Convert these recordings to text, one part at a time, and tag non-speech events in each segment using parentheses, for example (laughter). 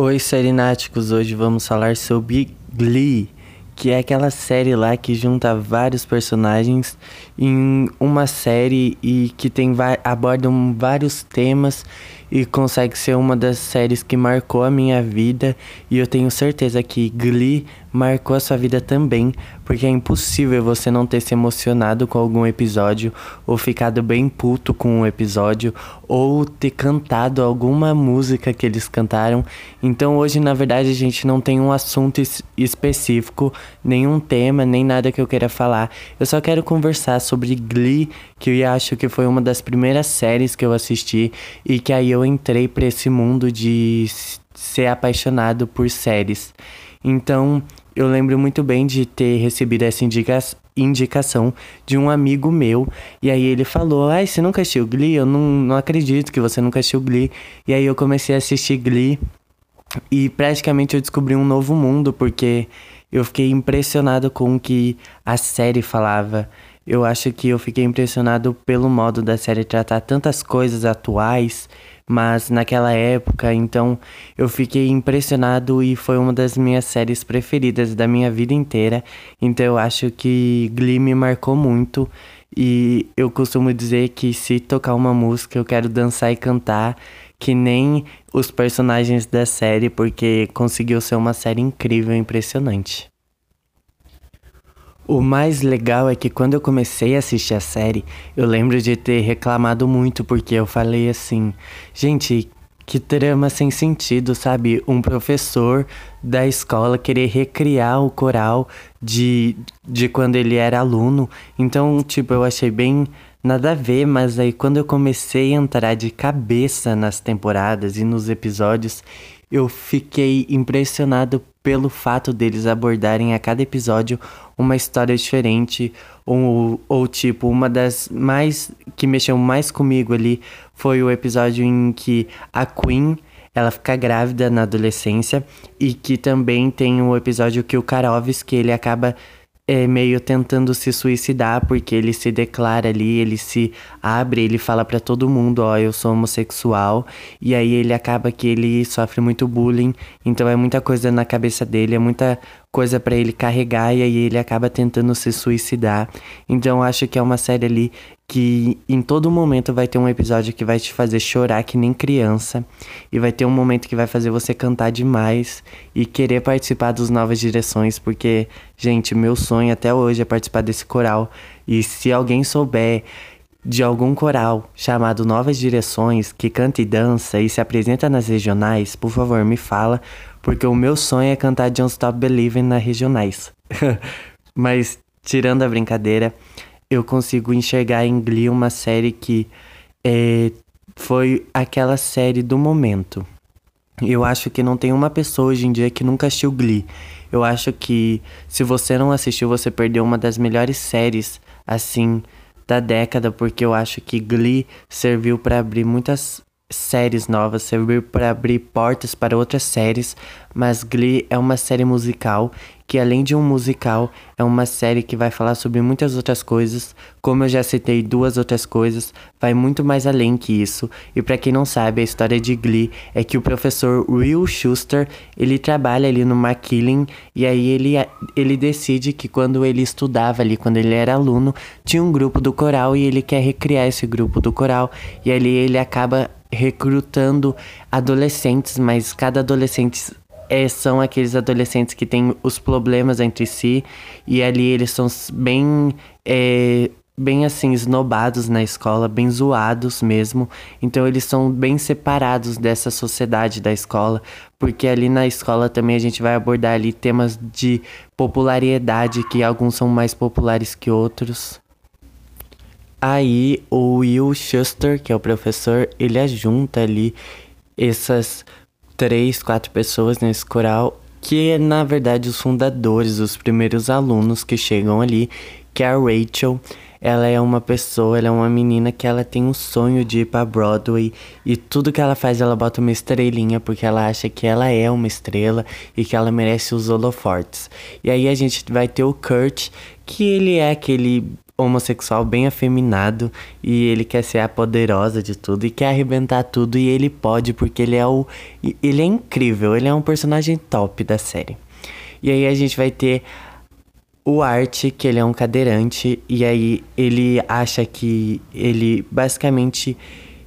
Oi, serináticos! Hoje vamos falar sobre Glee, que é aquela série lá que junta vários personagens em uma série e que tem abordam vários temas e consegue ser uma das séries que marcou a minha vida e eu tenho certeza que Glee marcou a sua vida também, porque é impossível você não ter se emocionado com algum episódio ou ficado bem puto com um episódio ou ter cantado alguma música que eles cantaram. Então hoje, na verdade, a gente não tem um assunto específico, nenhum tema, nem nada que eu queira falar. Eu só quero conversar sobre Glee, que eu acho que foi uma das primeiras séries que eu assisti e que aí eu entrei para esse mundo de ser apaixonado por séries. Então, eu lembro muito bem de ter recebido essa indica indicação de um amigo meu. E aí ele falou: Ai, você nunca assistiu Glee? Eu não, não acredito que você nunca assistiu Glee. E aí eu comecei a assistir Glee. E praticamente eu descobri um novo mundo, porque eu fiquei impressionado com o que a série falava. Eu acho que eu fiquei impressionado pelo modo da série tratar tantas coisas atuais mas naquela época, então eu fiquei impressionado e foi uma das minhas séries preferidas da minha vida inteira. Então eu acho que Glee me marcou muito e eu costumo dizer que se tocar uma música eu quero dançar e cantar que nem os personagens da série, porque conseguiu ser uma série incrível impressionante. O mais legal é que quando eu comecei a assistir a série, eu lembro de ter reclamado muito porque eu falei assim: gente, que trama sem sentido, sabe? Um professor da escola querer recriar o coral de, de quando ele era aluno. Então, tipo, eu achei bem nada a ver, mas aí quando eu comecei a entrar de cabeça nas temporadas e nos episódios, eu fiquei impressionado pelo fato deles abordarem a cada episódio uma história diferente, ou, ou tipo, uma das mais que mexeu mais comigo ali foi o episódio em que a Queen ela fica grávida na adolescência e que também tem o episódio que o Karovski ele acaba é meio tentando se suicidar porque ele se declara ali, ele se abre, ele fala para todo mundo, ó, eu sou homossexual, e aí ele acaba que ele sofre muito bullying, então é muita coisa na cabeça dele, é muita coisa para ele carregar e aí ele acaba tentando se suicidar. Então acho que é uma série ali que em todo momento vai ter um episódio que vai te fazer chorar que nem criança e vai ter um momento que vai fazer você cantar demais e querer participar dos novas direções, porque gente, meu sonho até hoje é participar desse coral e se alguém souber de algum coral chamado Novas Direções que canta e dança e se apresenta nas regionais, por favor, me fala, porque o meu sonho é cantar Don't Stop Believing nas regionais. (laughs) Mas tirando a brincadeira, eu consigo enxergar em Glee uma série que é, foi aquela série do momento. Eu acho que não tem uma pessoa hoje em dia que nunca assistiu Glee. Eu acho que se você não assistiu, você perdeu uma das melhores séries, assim, da década, porque eu acho que Glee serviu para abrir muitas séries novas, serviu para abrir portas para outras séries, mas Glee é uma série musical que além de um musical, é uma série que vai falar sobre muitas outras coisas, como eu já citei duas outras coisas, vai muito mais além que isso. E para quem não sabe, a história de Glee é que o professor Will Schuster, ele trabalha ali no McKillen e aí ele, ele decide que quando ele estudava ali, quando ele era aluno, tinha um grupo do coral e ele quer recriar esse grupo do coral e ali ele acaba recrutando adolescentes, mas cada adolescente é, são aqueles adolescentes que têm os problemas entre si e ali eles são bem é, bem assim esnobados na escola, bem zoados mesmo. Então eles são bem separados dessa sociedade da escola, porque ali na escola também a gente vai abordar ali temas de popularidade que alguns são mais populares que outros. Aí o Will Schuster, que é o professor, ele ajunta ali essas três, quatro pessoas nesse coral, que é na verdade os fundadores, os primeiros alunos que chegam ali, que é a Rachel. Ela é uma pessoa, ela é uma menina que ela tem um sonho de ir para Broadway e tudo que ela faz ela bota uma estrelinha porque ela acha que ela é uma estrela e que ela merece os holofortes. E aí a gente vai ter o Kurt, que ele é aquele homossexual bem afeminado e ele quer ser a poderosa de tudo e quer arrebentar tudo e ele pode porque ele é o ele é incrível, ele é um personagem top da série. E aí a gente vai ter o Art, que ele é um cadeirante e aí ele acha que ele basicamente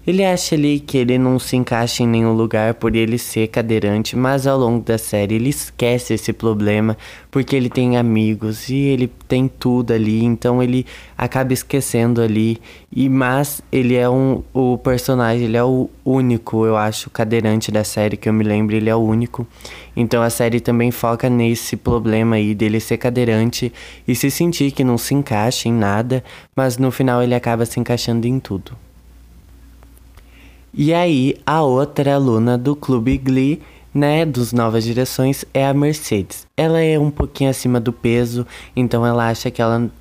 ele acha ali que ele não se encaixa em nenhum lugar por ele ser cadeirante, mas ao longo da série ele esquece esse problema porque ele tem amigos e ele tem tudo ali, então ele acaba esquecendo ali. E mas ele é um o personagem, ele é o único, eu acho, cadeirante da série que eu me lembro, ele é o único. Então a série também foca nesse problema aí dele ser cadeirante e se sentir que não se encaixa em nada, mas no final ele acaba se encaixando em tudo. E aí, a outra aluna do Clube Glee, né, dos Novas Direções, é a Mercedes. Ela é um pouquinho acima do peso, então ela acha que ela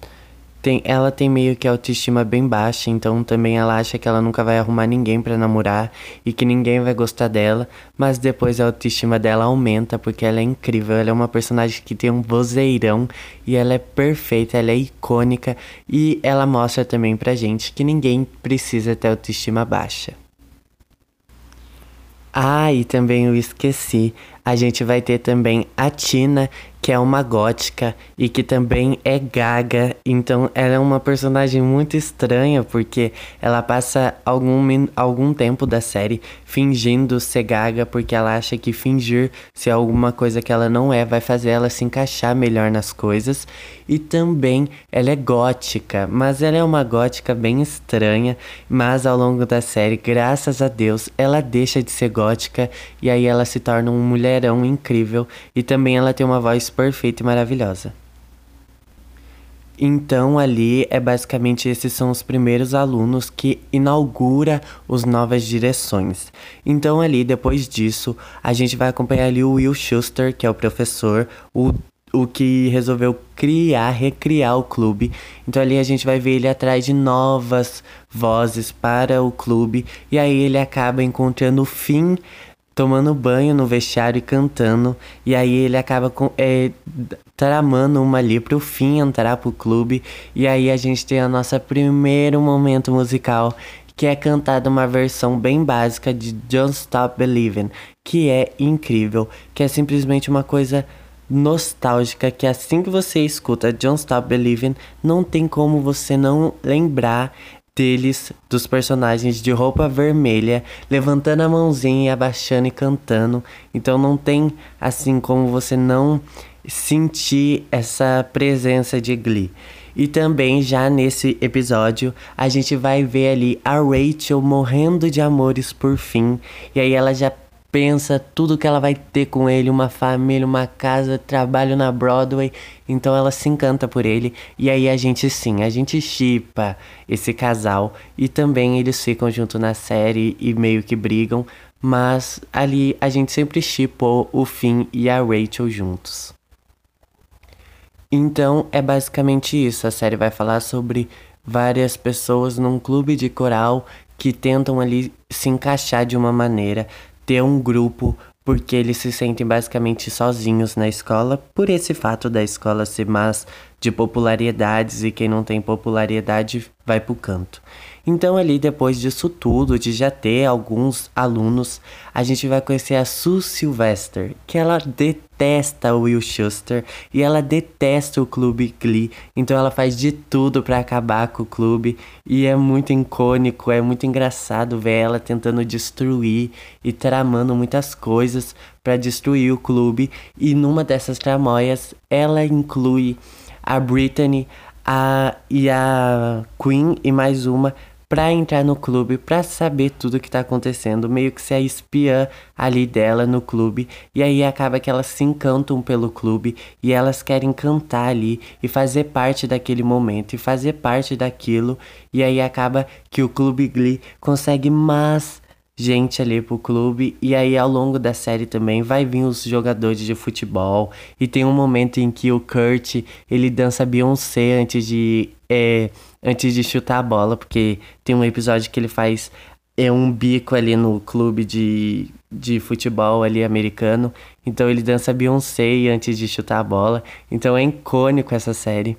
tem, ela tem meio que autoestima bem baixa, então também ela acha que ela nunca vai arrumar ninguém para namorar e que ninguém vai gostar dela, mas depois a autoestima dela aumenta porque ela é incrível, ela é uma personagem que tem um vozeirão e ela é perfeita, ela é icônica e ela mostra também pra gente que ninguém precisa ter autoestima baixa. Ah, e também eu esqueci. A gente vai ter também a Tina, que é uma gótica e que também é gaga. Então ela é uma personagem muito estranha porque ela passa algum, algum tempo da série fingindo ser gaga porque ela acha que fingir ser alguma coisa que ela não é vai fazer ela se encaixar melhor nas coisas. E também ela é gótica, mas ela é uma gótica bem estranha. Mas ao longo da série, graças a Deus, ela deixa de ser gótica e aí ela se torna uma mulherão incrível. E também ela tem uma voz perfeita e maravilhosa. Então ali é basicamente esses são os primeiros alunos que inaugura os novas direções. Então ali depois disso a gente vai acompanhar ali o Will Schuster que é o professor, o o que resolveu criar, recriar o clube. Então ali a gente vai ver ele atrás de novas vozes para o clube e aí ele acaba encontrando o fim tomando banho no vestiário e cantando. E aí ele acaba com, é, tramando uma ali pro fim entrar pro clube. E aí a gente tem a nossa primeiro momento musical. Que é cantada uma versão bem básica de Don't Stop Believing, que é incrível, que é simplesmente uma coisa nostálgica que assim que você escuta Don't Stop Believing, não tem como você não lembrar deles, dos personagens de roupa vermelha, levantando a mãozinha e abaixando e cantando. Então não tem assim como você não sentir essa presença de Glee. E também já nesse episódio a gente vai ver ali a Rachel morrendo de amores por fim. E aí ela já pensa tudo que ela vai ter com ele, uma família, uma casa, trabalho na Broadway, então ela se encanta por ele. E aí a gente sim, a gente chipa esse casal. E também eles ficam junto na série e meio que brigam, mas ali a gente sempre chipou o Finn e a Rachel juntos. Então é basicamente isso, a série vai falar sobre várias pessoas num clube de coral que tentam ali se encaixar de uma maneira, ter um grupo porque eles se sentem basicamente sozinhos na escola, por esse fato da escola ser mais de popularidades e quem não tem popularidade vai pro canto. Então, ali depois disso tudo, de já ter alguns alunos, a gente vai conhecer a Sue Sylvester, que ela detesta o Will Schuster e ela detesta o clube Glee. Então, ela faz de tudo para acabar com o clube e é muito icônico, é muito engraçado ver ela tentando destruir e tramando muitas coisas para destruir o clube. E numa dessas tramóias, ela inclui a Brittany, a, e a Queen e mais uma para entrar no clube, para saber tudo que tá acontecendo, meio que ser a espiã ali dela no clube, e aí acaba que elas se encantam pelo clube e elas querem cantar ali e fazer parte daquele momento e fazer parte daquilo, e aí acaba que o clube Glee consegue mais gente ali pro clube. E aí, ao longo da série também, vai vir os jogadores de futebol. E tem um momento em que o Kurt, ele dança Beyoncé antes de... É, antes de chutar a bola, porque tem um episódio que ele faz é um bico ali no clube de, de futebol ali americano. Então ele dança Beyoncé antes de chutar a bola. Então é icônico essa série.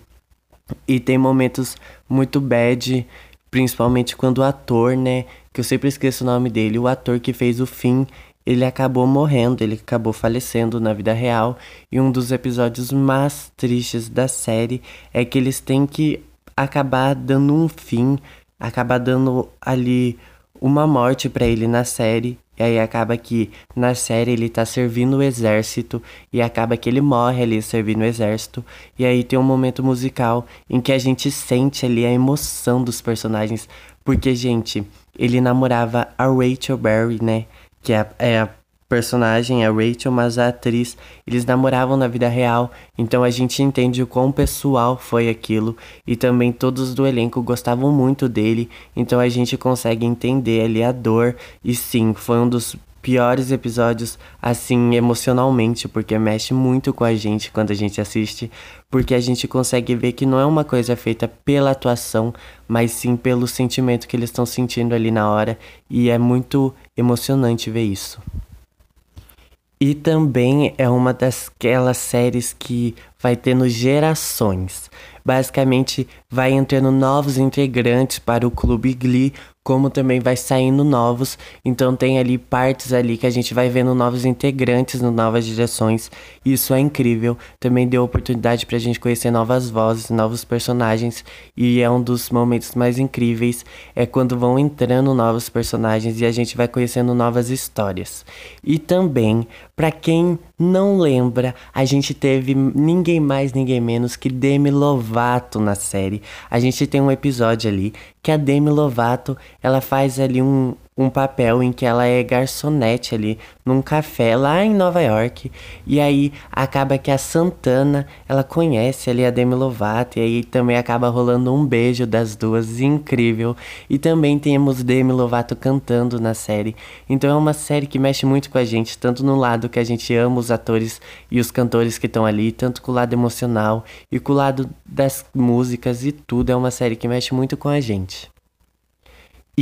E tem momentos muito bad, principalmente quando o ator, né, que eu sempre esqueço o nome dele, o ator que fez o fim, ele acabou morrendo, ele acabou falecendo na vida real. E um dos episódios mais tristes da série é que eles têm que acabar dando um fim, acabar dando ali uma morte para ele na série. E aí acaba que na série ele tá servindo o exército e acaba que ele morre ali servindo o exército. E aí tem um momento musical em que a gente sente ali a emoção dos personagens, porque gente, ele namorava a Rachel Berry, né? Que é, é a personagem, a Rachel, mas a atriz, eles namoravam na vida real, então a gente entende o quão pessoal foi aquilo. E também todos do elenco gostavam muito dele, então a gente consegue entender ali a dor. E sim, foi um dos piores episódios assim emocionalmente, porque mexe muito com a gente quando a gente assiste, porque a gente consegue ver que não é uma coisa feita pela atuação, mas sim pelo sentimento que eles estão sentindo ali na hora, e é muito emocionante ver isso. E também é uma daquelas séries que vai tendo gerações. Basicamente, vai entrando novos integrantes para o Clube Glee como também vai saindo novos. Então tem ali partes ali que a gente vai vendo novos integrantes no novas direções. Isso é incrível. Também deu oportunidade pra gente conhecer novas vozes, novos personagens. E é um dos momentos mais incríveis é quando vão entrando novos personagens e a gente vai conhecendo novas histórias. E também, para quem não lembra, a gente teve ninguém mais, ninguém menos que Demi Lovato na série. A gente tem um episódio ali que a Demi Lovato, ela faz ali um, um papel em que ela é garçonete ali num café lá em Nova York. E aí acaba que a Santana, ela conhece ali a Demi Lovato e aí também acaba rolando um beijo das duas, incrível. E também temos Demi Lovato cantando na série. Então é uma série que mexe muito com a gente, tanto no lado que a gente ama os atores e os cantores que estão ali, tanto com o lado emocional e com o lado das músicas e tudo. É uma série que mexe muito com a gente.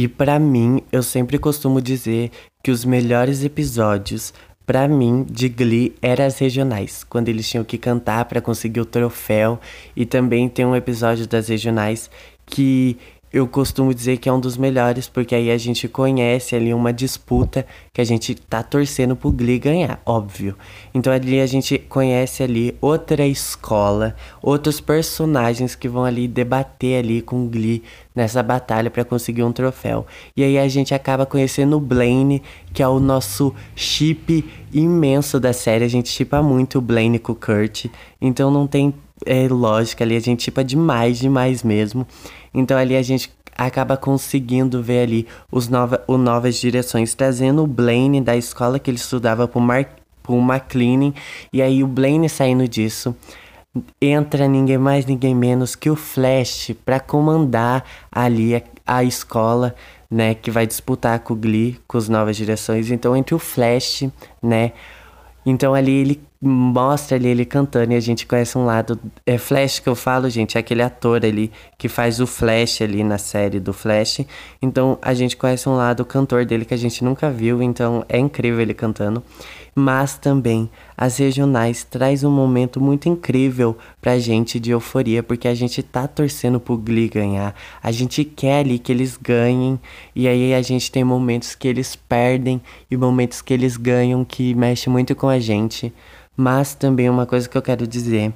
E para mim, eu sempre costumo dizer que os melhores episódios para mim de Glee eram as regionais, quando eles tinham que cantar para conseguir o troféu, e também tem um episódio das regionais que eu costumo dizer que é um dos melhores, porque aí a gente conhece ali uma disputa que a gente tá torcendo pro Glee ganhar, óbvio. Então ali a gente conhece ali outra escola, outros personagens que vão ali debater ali com o Glee nessa batalha para conseguir um troféu. E aí a gente acaba conhecendo o Blaine, que é o nosso chip imenso da série. A gente chipa muito o Blaine com o Kurt, então não tem é, lógica ali, a gente chipa demais, demais mesmo. Então ali a gente acaba conseguindo ver ali os nova, o Novas Direções, trazendo o Blaine da escola que ele estudava pro, Mar, pro McLean. E aí o Blaine saindo disso, entra ninguém mais, ninguém menos que o Flash para comandar ali a, a escola, né, que vai disputar com o Glee, com as novas direções. Então entre o Flash, né, então ali ele mostra ali ele cantando e a gente conhece um lado. É Flash que eu falo, gente, é aquele ator ali que faz o Flash ali na série do Flash. Então a gente conhece um lado cantor dele que a gente nunca viu, então é incrível ele cantando. Mas também as regionais traz um momento muito incrível pra gente de euforia, porque a gente tá torcendo pro Glee ganhar. A gente quer ali que eles ganhem e aí a gente tem momentos que eles perdem e momentos que eles ganham que mexe muito com a gente. Mas também uma coisa que eu quero dizer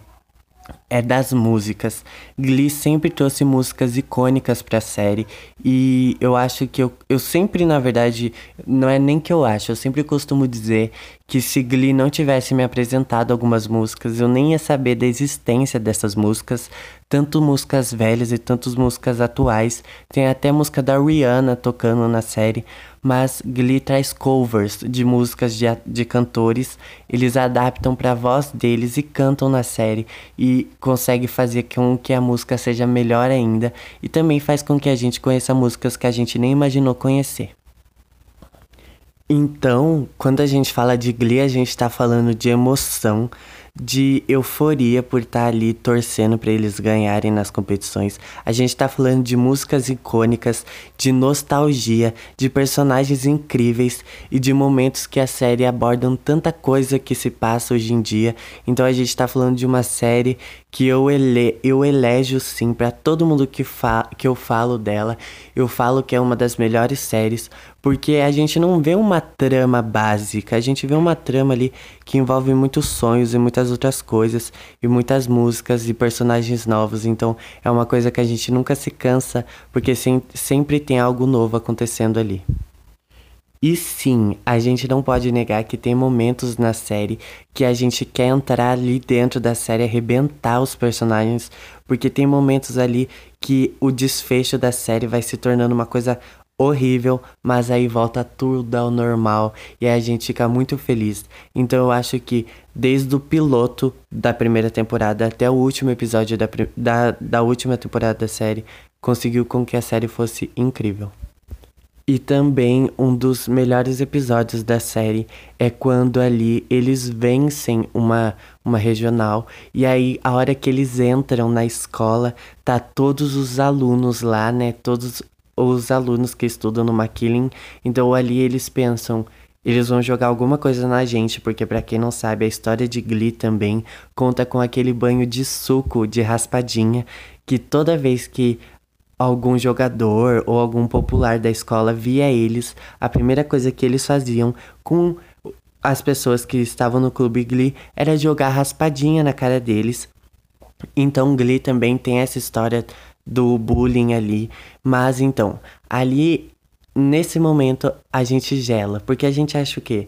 é das músicas. Glee sempre trouxe músicas icônicas para a série e eu acho que eu, eu sempre, na verdade, não é nem que eu acho, eu sempre costumo dizer que se Glee não tivesse me apresentado algumas músicas, eu nem ia saber da existência dessas músicas, tanto músicas velhas e tantas músicas atuais. Tem até música da Rihanna tocando na série, mas Glee traz covers de músicas de, de cantores, eles adaptam para a voz deles e cantam na série e consegue fazer com que a música seja melhor ainda e também faz com que a gente conheça músicas que a gente nem imaginou conhecer. Então, quando a gente fala de Glee, a gente está falando de emoção, de euforia por estar ali torcendo para eles ganharem nas competições. A gente tá falando de músicas icônicas, de nostalgia, de personagens incríveis e de momentos que a série abordam tanta coisa que se passa hoje em dia. Então a gente tá falando de uma série que eu, ele, eu elejo sim para todo mundo que, fa que eu falo dela. Eu falo que é uma das melhores séries, porque a gente não vê uma trama básica, a gente vê uma trama ali que envolve muitos sonhos e muitas outras coisas, e muitas músicas e personagens novos. Então é uma coisa que a gente nunca se cansa, porque sem, sempre tem algo novo acontecendo ali. E sim, a gente não pode negar que tem momentos na série que a gente quer entrar ali dentro da série, arrebentar os personagens, porque tem momentos ali que o desfecho da série vai se tornando uma coisa horrível, mas aí volta tudo ao normal e a gente fica muito feliz. Então eu acho que desde o piloto da primeira temporada até o último episódio da, da, da última temporada da série, conseguiu com que a série fosse incrível. E também um dos melhores episódios da série é quando ali eles vencem uma, uma regional e aí a hora que eles entram na escola, tá todos os alunos lá, né? Todos os alunos que estudam no McKillen. Então ali eles pensam, eles vão jogar alguma coisa na gente, porque para quem não sabe, a história de Glee também conta com aquele banho de suco de raspadinha que toda vez que algum jogador ou algum popular da escola via eles, a primeira coisa que eles faziam com as pessoas que estavam no clube Glee era jogar raspadinha na cara deles. Então Glee também tem essa história do bullying ali, mas então, ali nesse momento a gente gela, porque a gente acha o quê?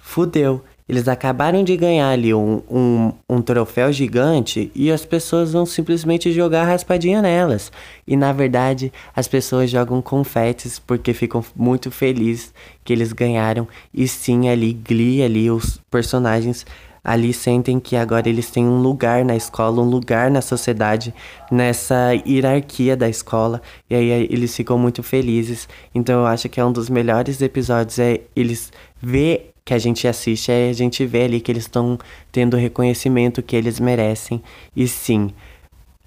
Fudeu, eles acabaram de ganhar ali um, um, um, troféu gigante e as pessoas vão simplesmente jogar raspadinha nelas. E na verdade, as pessoas jogam confetes porque ficam muito felizes que eles ganharam. E sim, ali, Glee, ali, os personagens ali sentem que agora eles têm um lugar na escola, um lugar na sociedade, nessa hierarquia da escola, e aí eles ficam muito felizes. Então eu acho que é um dos melhores episódios é eles ver que a gente assiste, a gente vê ali que eles estão tendo o reconhecimento que eles merecem. E sim,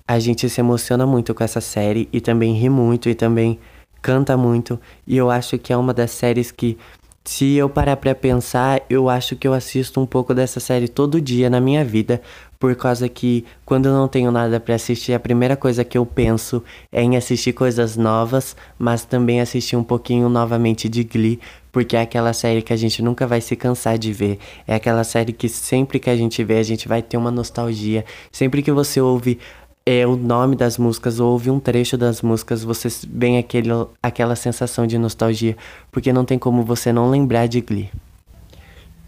a gente se emociona muito com essa série e também ri muito e também canta muito. E eu acho que é uma das séries que, se eu parar pra pensar, eu acho que eu assisto um pouco dessa série todo dia na minha vida, por causa que quando eu não tenho nada para assistir, a primeira coisa que eu penso é em assistir coisas novas, mas também assistir um pouquinho novamente de Glee, porque é aquela série que a gente nunca vai se cansar de ver. É aquela série que sempre que a gente vê, a gente vai ter uma nostalgia. Sempre que você ouve é, o nome das músicas ou ouve um trecho das músicas, você vem aquele, aquela sensação de nostalgia, porque não tem como você não lembrar de Glee.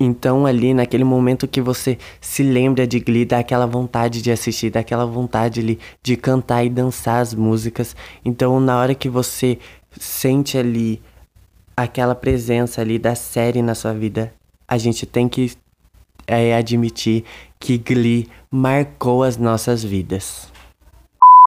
Então, ali, naquele momento que você se lembra de Glee, dá aquela vontade de assistir, dá aquela vontade ali de cantar e dançar as músicas. Então, na hora que você sente ali aquela presença ali da série na sua vida, a gente tem que é, admitir que Glee marcou as nossas vidas.